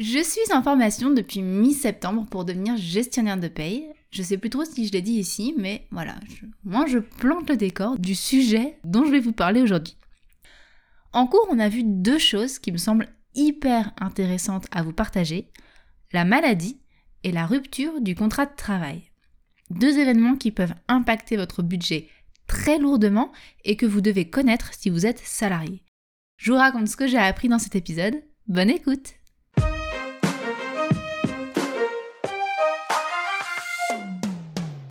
Je suis en formation depuis mi-septembre pour devenir gestionnaire de paye. Je sais plus trop si je l'ai dit ici, mais voilà, moi je plante le décor du sujet dont je vais vous parler aujourd'hui. En cours, on a vu deux choses qui me semblent hyper intéressantes à vous partager la maladie et la rupture du contrat de travail. Deux événements qui peuvent impacter votre budget très lourdement et que vous devez connaître si vous êtes salarié. Je vous raconte ce que j'ai appris dans cet épisode. Bonne écoute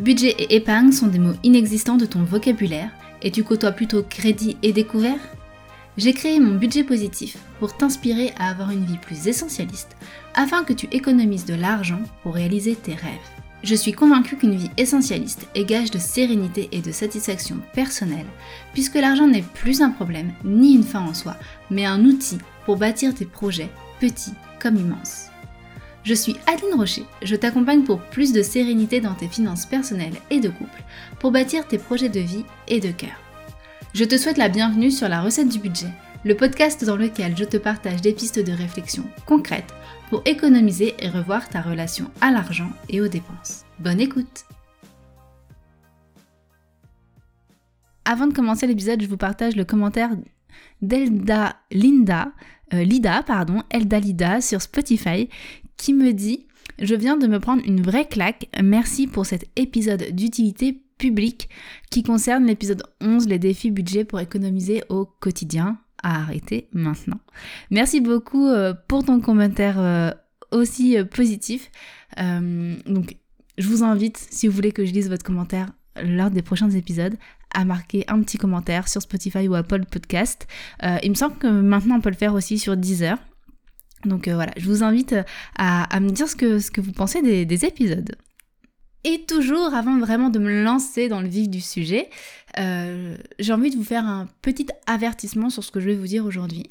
Budget et épargne sont des mots inexistants de ton vocabulaire et tu côtoies plutôt crédit et découvert? J'ai créé mon budget positif pour t'inspirer à avoir une vie plus essentialiste afin que tu économises de l'argent pour réaliser tes rêves. Je suis convaincue qu'une vie essentialiste est gage de sérénité et de satisfaction personnelle, puisque l'argent n'est plus un problème ni une fin en soi, mais un outil pour bâtir tes projets, petits comme immenses. Je suis Adeline Rocher, je t'accompagne pour plus de sérénité dans tes finances personnelles et de couple, pour bâtir tes projets de vie et de cœur. Je te souhaite la bienvenue sur la recette du budget, le podcast dans lequel je te partage des pistes de réflexion concrètes pour économiser et revoir ta relation à l'argent et aux dépenses. Bonne écoute Avant de commencer l'épisode, je vous partage le commentaire d'Elda Linda, euh, Lida, Elda Lida sur Spotify, qui me dit Je viens de me prendre une vraie claque. Merci pour cet épisode d'utilité publique qui concerne l'épisode 11, les défis budget pour économiser au quotidien. À arrêter maintenant. Merci beaucoup euh, pour ton commentaire euh, aussi euh, positif. donc, je vous invite, si vous voulez que je lise votre commentaire lors des prochains épisodes, à marquer un petit commentaire sur Spotify ou Apple Podcast. il me semble que maintenant on peut le faire aussi sur Deezer. Donc euh, voilà, je vous invite à, me dire ce que, vous pensez des, épisodes. Et toujours, avant vraiment de me lancer dans le vif du sujet, euh, j'ai envie de vous faire un petit avertissement sur ce que je vais vous dire aujourd'hui.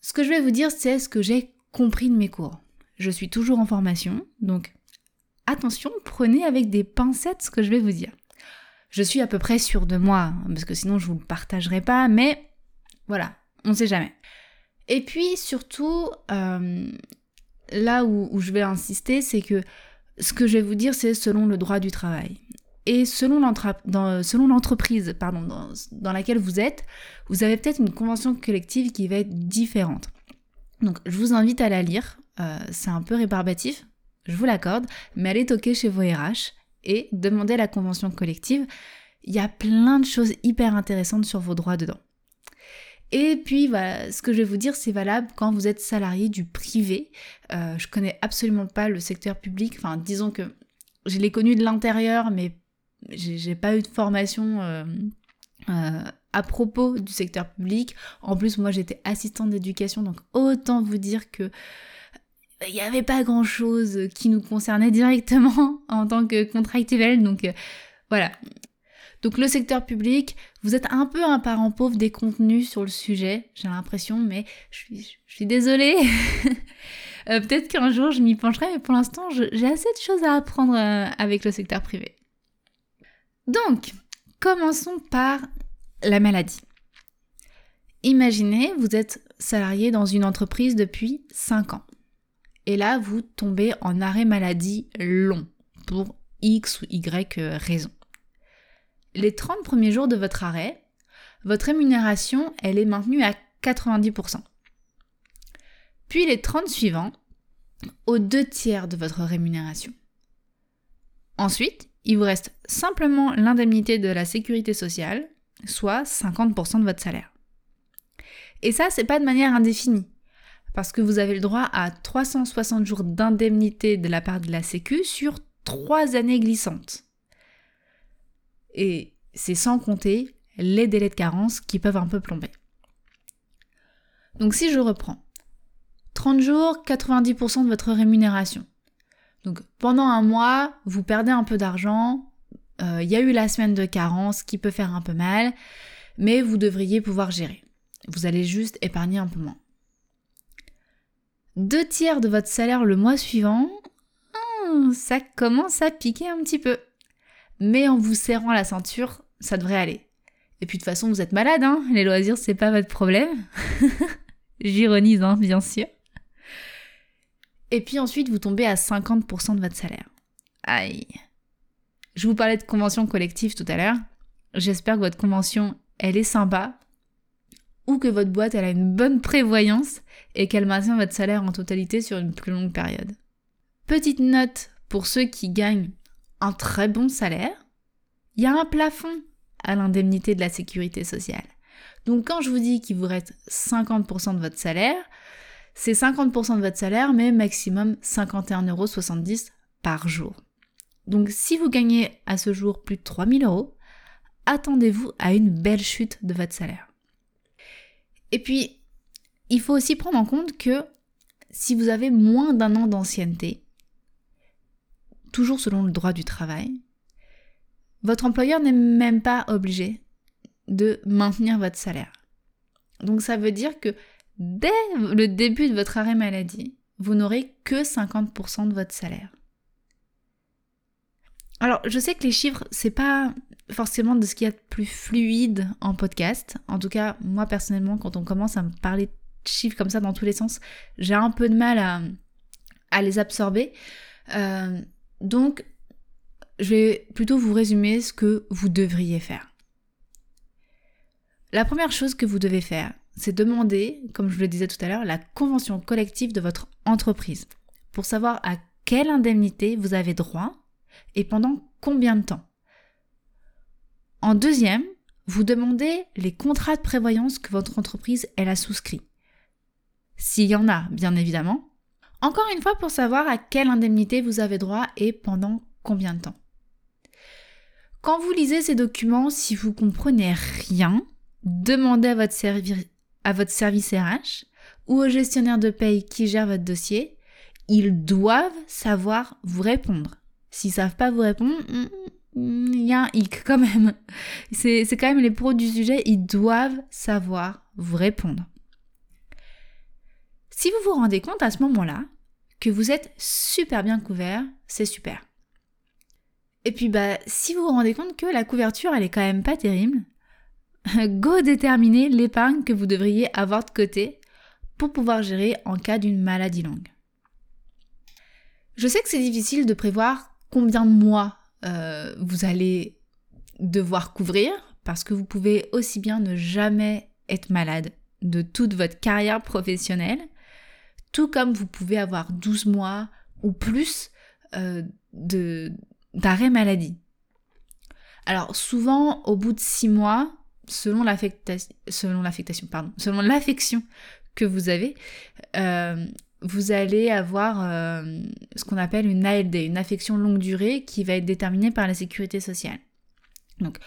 Ce que je vais vous dire, c'est ce que j'ai compris de mes cours. Je suis toujours en formation, donc attention, prenez avec des pincettes ce que je vais vous dire. Je suis à peu près sûre de moi, parce que sinon je ne vous le partagerai pas, mais voilà, on ne sait jamais. Et puis surtout, euh, là où, je vais insister, c'est que ce que je vais vous dire, c'est selon le droit du travail. Et selon l'entreprise pardon, dans, laquelle vous êtes, vous avez peut-être une convention collective qui va être différente. Donc je vous invite à la lire. Euh, c'est un peu rébarbatif, je vous l'accorde, mais allez toquer chez vos RH et demandez la convention collective. Il y a plein de choses hyper intéressantes sur vos droits dedans. Et puis voilà, ce que je vais vous dire, c'est valable quand vous êtes salarié du privé. Euh, je connais absolument pas le secteur public. Enfin, disons que je l'ai connu de l'intérieur, mais j'ai pas eu de formation euh, euh, à propos du secteur public. En plus, moi, j'étais assistante d'éducation, donc autant vous dire que il n'y avait pas grand chose qui nous concernait directement en tant que contractuel. Donc voilà, donc le secteur public, vous êtes un peu un parent pauvre des contenus sur le sujet, j'ai l'impression, mais je suis, désolée. Euh, peut-être qu'un jour je m'y pencherai, mais pour l'instant j'ai assez de choses à apprendre euh, avec le secteur privé. Donc, commençons par la maladie. Imaginez, vous êtes salarié dans une entreprise depuis 5 ans. Et là, vous tombez en arrêt maladie long pour X ou Y euh, raison les 30 premiers jours de votre arrêt, votre rémunération, elle est maintenue à 90%. Puis les 30 suivants, aux deux tiers de votre rémunération. Ensuite, il vous reste simplement l'indemnité de la sécurité sociale, soit 50% de votre salaire. Et ça, c'est pas de manière indéfinie, parce que vous avez le droit à 360 jours d'indemnité de la part de la Sécu sur 3 années glissantes. Et c'est sans compter les délais de carence qui peuvent un peu plomber. Donc si je reprends, 30 jours, 90% de votre rémunération. Donc pendant un mois, vous perdez un peu d'argent, euh, il y a eu la semaine de carence qui peut faire un peu mal, mais vous devriez pouvoir gérer. Vous allez juste épargner un peu moins. Deux tiers de votre salaire le mois suivant, hmm, ça commence à piquer un petit peu mais en vous serrant la ceinture, ça devrait aller. Et puis de toute façon, vous êtes malade, hein Les loisirs, c'est pas votre problème. J'ironise, hein, bien sûr. Et puis ensuite, vous tombez à 50% de votre salaire. Aïe. Je vous parlais de convention collective tout à l'heure. J'espère que votre convention, elle est sympa. Ou que votre boîte, elle a une bonne prévoyance et qu'elle maintient votre salaire en totalité sur une plus longue période. Petite note pour ceux qui gagnent un très bon salaire, il y a un plafond à l'indemnité de la sécurité sociale. Donc quand je vous dis qu'il vous reste 50% de votre salaire, c'est 50% de votre salaire, mais maximum 51,70 euros par jour. Donc si vous gagnez à ce jour plus de 3000 euros, attendez-vous à une belle chute de votre salaire. Et puis, il faut aussi prendre en compte que si vous avez moins d'un an d'ancienneté, toujours selon le droit du travail, votre employeur n'est même pas obligé de maintenir votre salaire. Donc ça veut dire que dès le début de votre arrêt maladie, vous n'aurez que 50% de votre salaire. Alors, je sais que les chiffres, c'est pas forcément de ce qu'il y a de plus fluide en podcast. En tout cas, moi personnellement, quand on commence à me parler de chiffres comme ça dans tous les sens, j'ai un peu de mal à, les absorber. Euh, donc, je vais plutôt vous résumer ce que vous devriez faire. La première chose que vous devez faire, c'est demander, comme je le disais tout à l'heure, la convention collective de votre entreprise pour savoir à quelle indemnité vous avez droit et pendant combien de temps. En deuxième, vous demandez les contrats de prévoyance que votre entreprise elle a souscrit. S'il y en a, bien évidemment. Encore une fois, pour savoir à quelle indemnité vous avez droit et pendant combien de temps. Quand vous lisez ces documents, si vous comprenez rien, demandez à votre, service RH ou au gestionnaire de paye qui gère votre dossier. Ils doivent savoir vous répondre. S'ils savent pas vous répondre, hmm, il y a un hic quand même. C'est quand même les pros du sujet, ils doivent savoir vous répondre. Si vous vous rendez compte à ce moment-là que vous êtes super bien couvert, c'est super. Et puis bah si vous vous rendez compte que la couverture elle est quand même pas terrible, go déterminer l'épargne que vous devriez avoir de côté pour pouvoir gérer en cas d'une maladie longue. Je sais que c'est difficile de prévoir combien de mois euh, vous allez devoir couvrir parce que vous pouvez aussi bien ne jamais être malade de toute votre carrière professionnelle, tout comme vous pouvez avoir 12 mois ou plus euh, d'arrêt maladie. Alors souvent, au bout de 6 mois, selon l'affectation, l'affection que vous avez, euh, vous allez avoir euh, ce qu'on appelle une ALD, une affection longue durée, qui va être déterminée par la sécurité sociale. Donc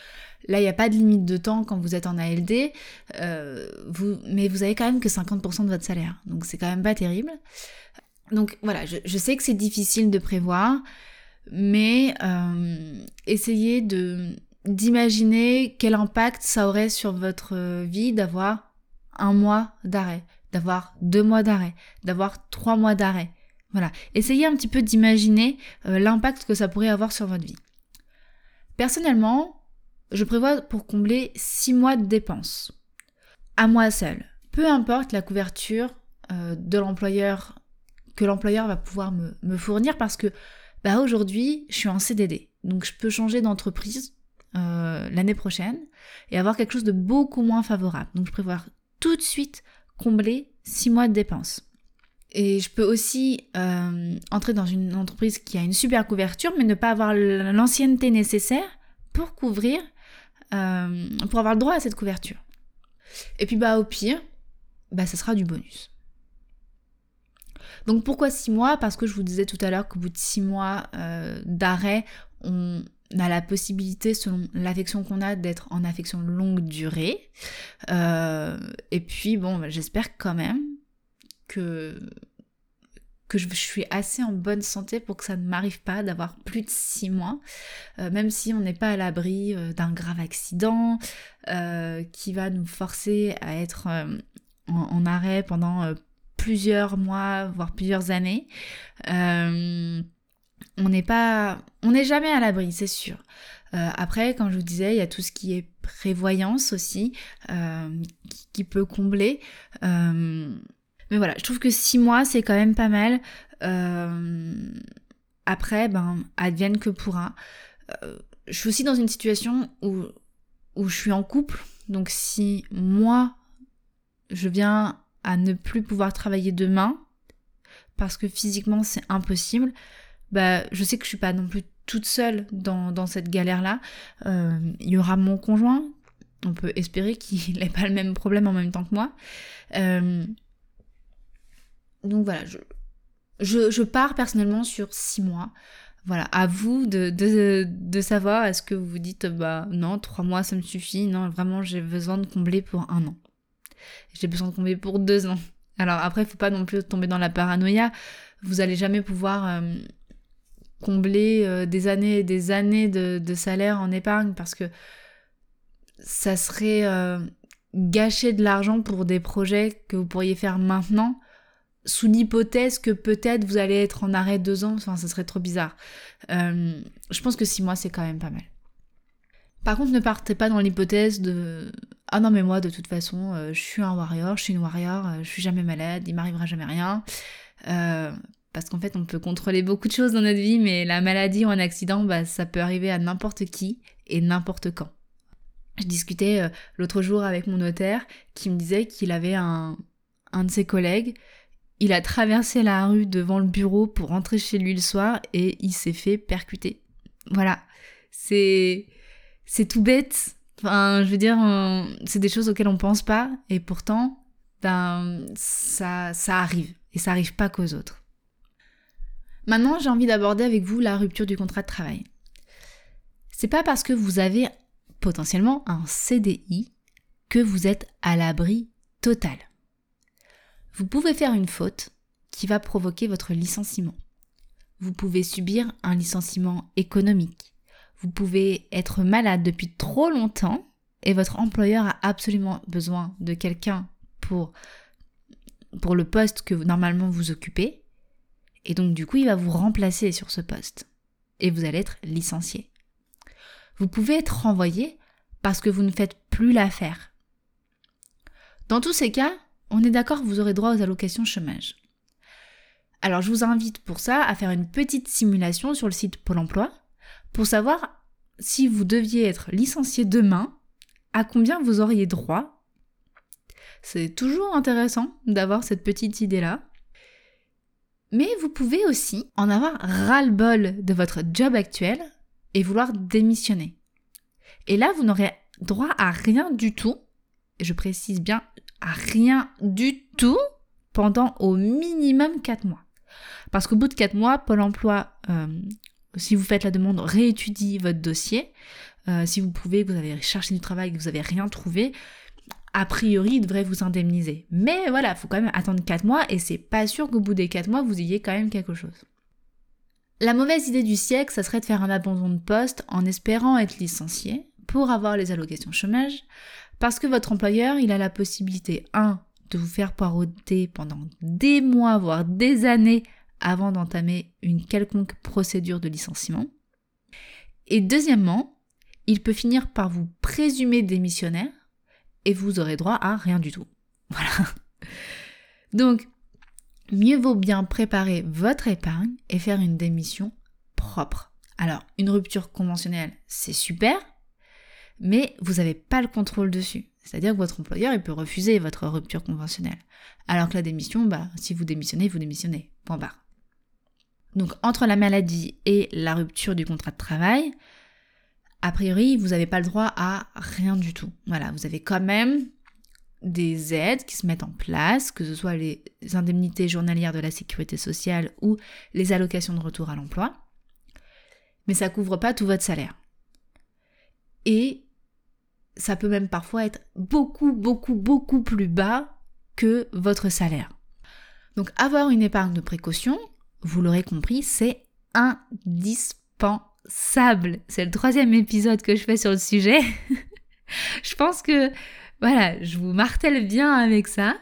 là, il n'y a pas de limite de temps quand vous êtes en ALD, euh, vous, mais vous avez quand même que 50% de votre salaire. Donc c'est quand même pas terrible. Donc voilà, je, sais que c'est difficile de prévoir, mais essayez de d'imaginer quel impact ça aurait sur votre vie d'avoir un mois d'arrêt, d'avoir deux mois d'arrêt, d'avoir trois mois d'arrêt. Voilà, essayez un petit peu d'imaginer euh, l'impact que ça pourrait avoir sur votre vie. Personnellement, je prévois pour combler six mois de dépenses. À moi seul. Peu importe la couverture euh, de l'employeur que l'employeur va pouvoir me, me, fournir parce que bah, aujourd'hui, je suis en CDD. Donc je peux changer d'entreprise euh, l'année prochaine et avoir quelque chose de beaucoup moins favorable. Donc je prévois tout de suite combler 6 mois de dépenses. Et je peux aussi euh, entrer dans une entreprise qui a une super couverture, mais ne pas avoir l'ancienneté nécessaire pour couvrir, euh, pour avoir le droit à cette couverture. Et puis bah au pire, bah ça sera du bonus. Donc pourquoi 6 mois? Parce que je vous disais tout à l'heure qu'au bout de 6 mois d'arrêt, on, on a la possibilité, selon l'affection qu'on a, d'être en affection longue durée. Euh, et puis, bon, bah, j'espère quand même que, que je, suis assez en bonne santé pour que ça ne m'arrive pas d'avoir plus de six mois, euh, même si on n'est pas à l'abri euh, d'un grave accident qui va nous forcer à être en, arrêt pendant plusieurs mois, voire plusieurs années on n'est pas, on n'est jamais à l'abri, c'est sûr. Euh, après, comme je vous disais, il y a tout ce qui est prévoyance aussi, euh, qui, peut combler. Mais voilà, je trouve que six mois, c'est quand même pas mal. Euh, après, ben, advienne que pourra. Euh, je suis aussi dans une situation où, où je suis en couple. Donc si moi, je viens à ne plus pouvoir travailler demain, parce que physiquement c'est impossible, bah, je sais que je suis pas non plus toute seule dans, cette galère-là. Euh, il y aura mon conjoint, on peut espérer qu'il n'ait pas le même problème en même temps que moi. Donc voilà, je, pars personnellement sur six mois. Voilà, à vous de, savoir, est-ce que vous vous dites, bah non, trois mois ça me suffit, non, vraiment j'ai besoin de combler pour un an. J'ai besoin de combler pour deux ans. Alors après, il faut pas non plus tomber dans la paranoïa. Vous allez jamais pouvoir euh, combler euh, des années et des années de, salaire en épargne parce que ça serait euh, gâcher de l'argent pour des projets que vous pourriez faire maintenant sous l'hypothèse que peut-être vous allez être en arrêt deux ans, enfin ça serait trop bizarre. Euh, je pense que six mois c'est quand même pas mal. Par contre ne partez pas dans l'hypothèse de ah non mais moi de toute façon je suis un warrior, je suis une warrior, je suis jamais malade, il m'arrivera jamais rien. parce qu'en fait on peut contrôler beaucoup de choses dans notre vie, mais la maladie ou un accident, bah, ça peut arriver à n'importe qui et n'importe quand. Je discutais euh, l'autre jour avec mon notaire qui me disait qu'il avait un, un de ses collègues. Il a traversé la rue devant le bureau pour rentrer chez lui le soir et il s'est fait percuter. Voilà. C'est, c'est tout bête. Enfin, je veux dire, c'est des choses auxquelles on pense pas et pourtant, ben, ça, ça arrive. Et ça arrive pas qu'aux autres. Maintenant, j'ai envie d'aborder avec vous la rupture du contrat de travail. C'est pas parce que vous avez potentiellement un CDI que vous êtes à l'abri total. Vous pouvez faire une faute qui va provoquer votre licenciement. Vous pouvez subir un licenciement économique. Vous pouvez être malade depuis trop longtemps et votre employeur a absolument besoin de quelqu'un pour, pour le poste que normalement vous occupez. Et donc du coup, il va vous remplacer sur ce poste. Et vous allez être licencié vous pouvez être renvoyé parce que vous ne faites plus l'affaire. Dans tous ces cas, on est d'accord vous aurez droit aux allocations chômage. Alors je vous invite pour ça à faire une petite simulation sur le site Pôle Emploi pour savoir si vous deviez être licencié demain, à combien vous auriez droit. C'est toujours intéressant d'avoir cette petite idée-là. Mais vous pouvez aussi en avoir ras-le-bol de votre job actuel et vouloir démissionner. Et là, vous n'aurez droit à rien du tout, je précise bien à rien du tout, pendant au minimum 4 mois. Parce qu'au bout de 4 mois, Pôle Emploi, euh, si vous faites la demande, réétudie votre dossier. Euh, si vous pouvez, vous avez cherché du travail et que vous n'avez rien trouvé, a priori, il devrait vous indemniser. Mais voilà, il faut quand même attendre 4 mois et c'est pas sûr qu'au bout des 4 mois, vous ayez quand même quelque chose. La mauvaise idée du siècle, ça serait de faire un abandon de poste en espérant être licencié pour avoir les allocations chômage, parce que votre employeur, il a la possibilité, 1, de vous faire poireauter pendant des mois, voire des années avant d'entamer une quelconque procédure de licenciement. Et deuxièmement, il peut finir par vous présumer démissionnaire et vous aurez droit à rien du tout. Voilà. Donc, mieux vaut bien préparer votre épargne et faire une démission propre. Alors, une rupture conventionnelle, c'est super, mais vous n'avez pas le contrôle dessus. C'est-à-dire que votre employeur, il peut refuser votre rupture conventionnelle. Alors que la démission, bah, si vous démissionnez, vous démissionnez. Point. Donc, entre la maladie et la rupture du contrat de travail, a priori, vous n'avez pas le droit à rien du tout. Voilà, vous avez quand même des aides qui se mettent en place, que ce soit les indemnités journalières de la sécurité sociale ou les allocations de retour à l'emploi. Mais ça couvre pas tout votre salaire. Et ça peut même parfois être beaucoup, beaucoup, beaucoup plus bas que votre salaire. Donc avoir une épargne de précaution, vous l'aurez compris, c'est indispensable. C'est le troisième épisode que je fais sur le sujet. je pense que voilà, je vous martèle bien avec ça.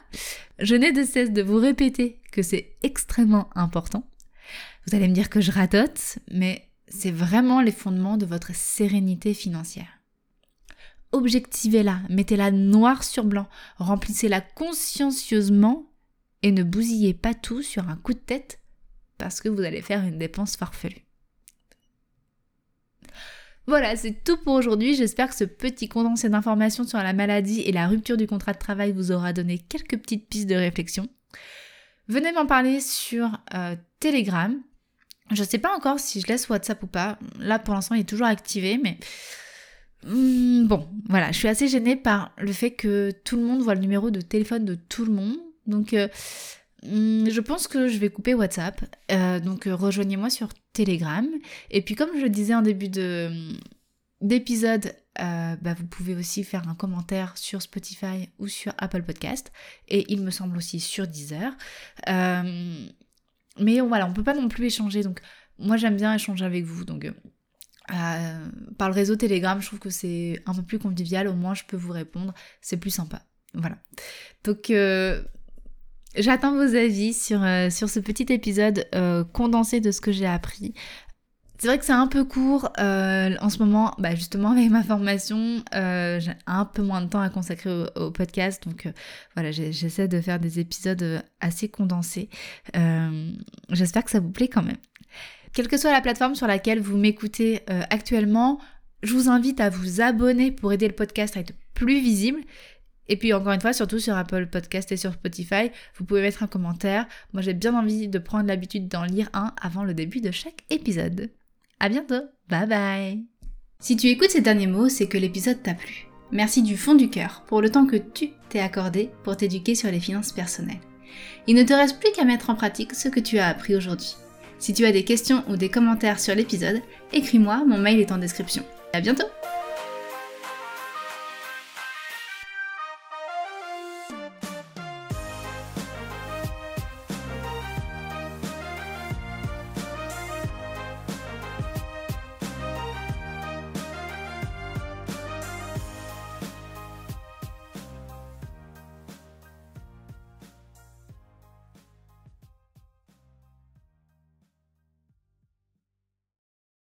Je n'ai de cesse de vous répéter que c'est extrêmement important. Vous allez me dire que je ratote, mais c'est vraiment les fondements de votre sérénité financière. Objectivez-la, mettez-la noir sur blanc, remplissez-la consciencieusement et ne bousillez pas tout sur un coup de tête parce que vous allez faire une dépense farfelue. Voilà, c'est tout pour aujourd'hui. J'espère que ce petit condensé d'informations sur la maladie et la rupture du contrat de travail vous aura donné quelques petites pistes de réflexion. Venez m'en parler sur euh, Telegram. Je ne sais pas encore si je laisse WhatsApp ou pas. Là, pour l'instant, il est toujours activé, mais hmm, bon, voilà. Je suis assez gênée par le fait que tout le monde voit le numéro de téléphone de tout le monde. Donc, euh, hmm, je pense que je vais couper WhatsApp. Euh, donc, rejoignez-moi sur Telegram. Et puis comme je le disais en début de d'épisode, euh, bah, vous pouvez aussi faire un commentaire sur Spotify ou sur Apple Podcast. Et il me semble aussi sur Deezer. Euh, mais voilà, on peut pas non plus échanger. Donc moi j'aime bien échanger avec vous. Donc euh, par le réseau Telegram, je trouve que c'est un peu plus convivial. Au moins je peux vous répondre. C'est plus sympa. Voilà. Donc J'attends vos avis sur, euh, ce petit épisode euh, condensé de ce que j'ai appris. C'est vrai que c'est un peu court euh, en ce moment, bah justement avec ma formation, j'ai un peu moins de temps à consacrer au, podcast, donc voilà, j'essaie de faire des épisodes assez condensés. J'espère que ça vous plaît quand même. Quelle que soit la plateforme sur laquelle vous m'écoutez actuellement, je vous invite à vous abonner pour aider le podcast à être plus visible et puis encore une fois, surtout sur Apple Podcast et sur Spotify, vous pouvez mettre un commentaire. Moi j'ai bien envie de prendre l'habitude d'en lire un avant le début de chaque épisode. À bientôt, bye bye Si tu écoutes ces derniers mots, c'est que l'épisode t'a plu. Merci du fond du cœur pour le temps que tu t'es accordé pour t'éduquer sur les finances personnelles. Il ne te reste plus qu'à mettre en pratique ce que tu as appris aujourd'hui. Si tu as des questions ou des commentaires sur l'épisode, écris-moi, mon mail est en description. À bientôt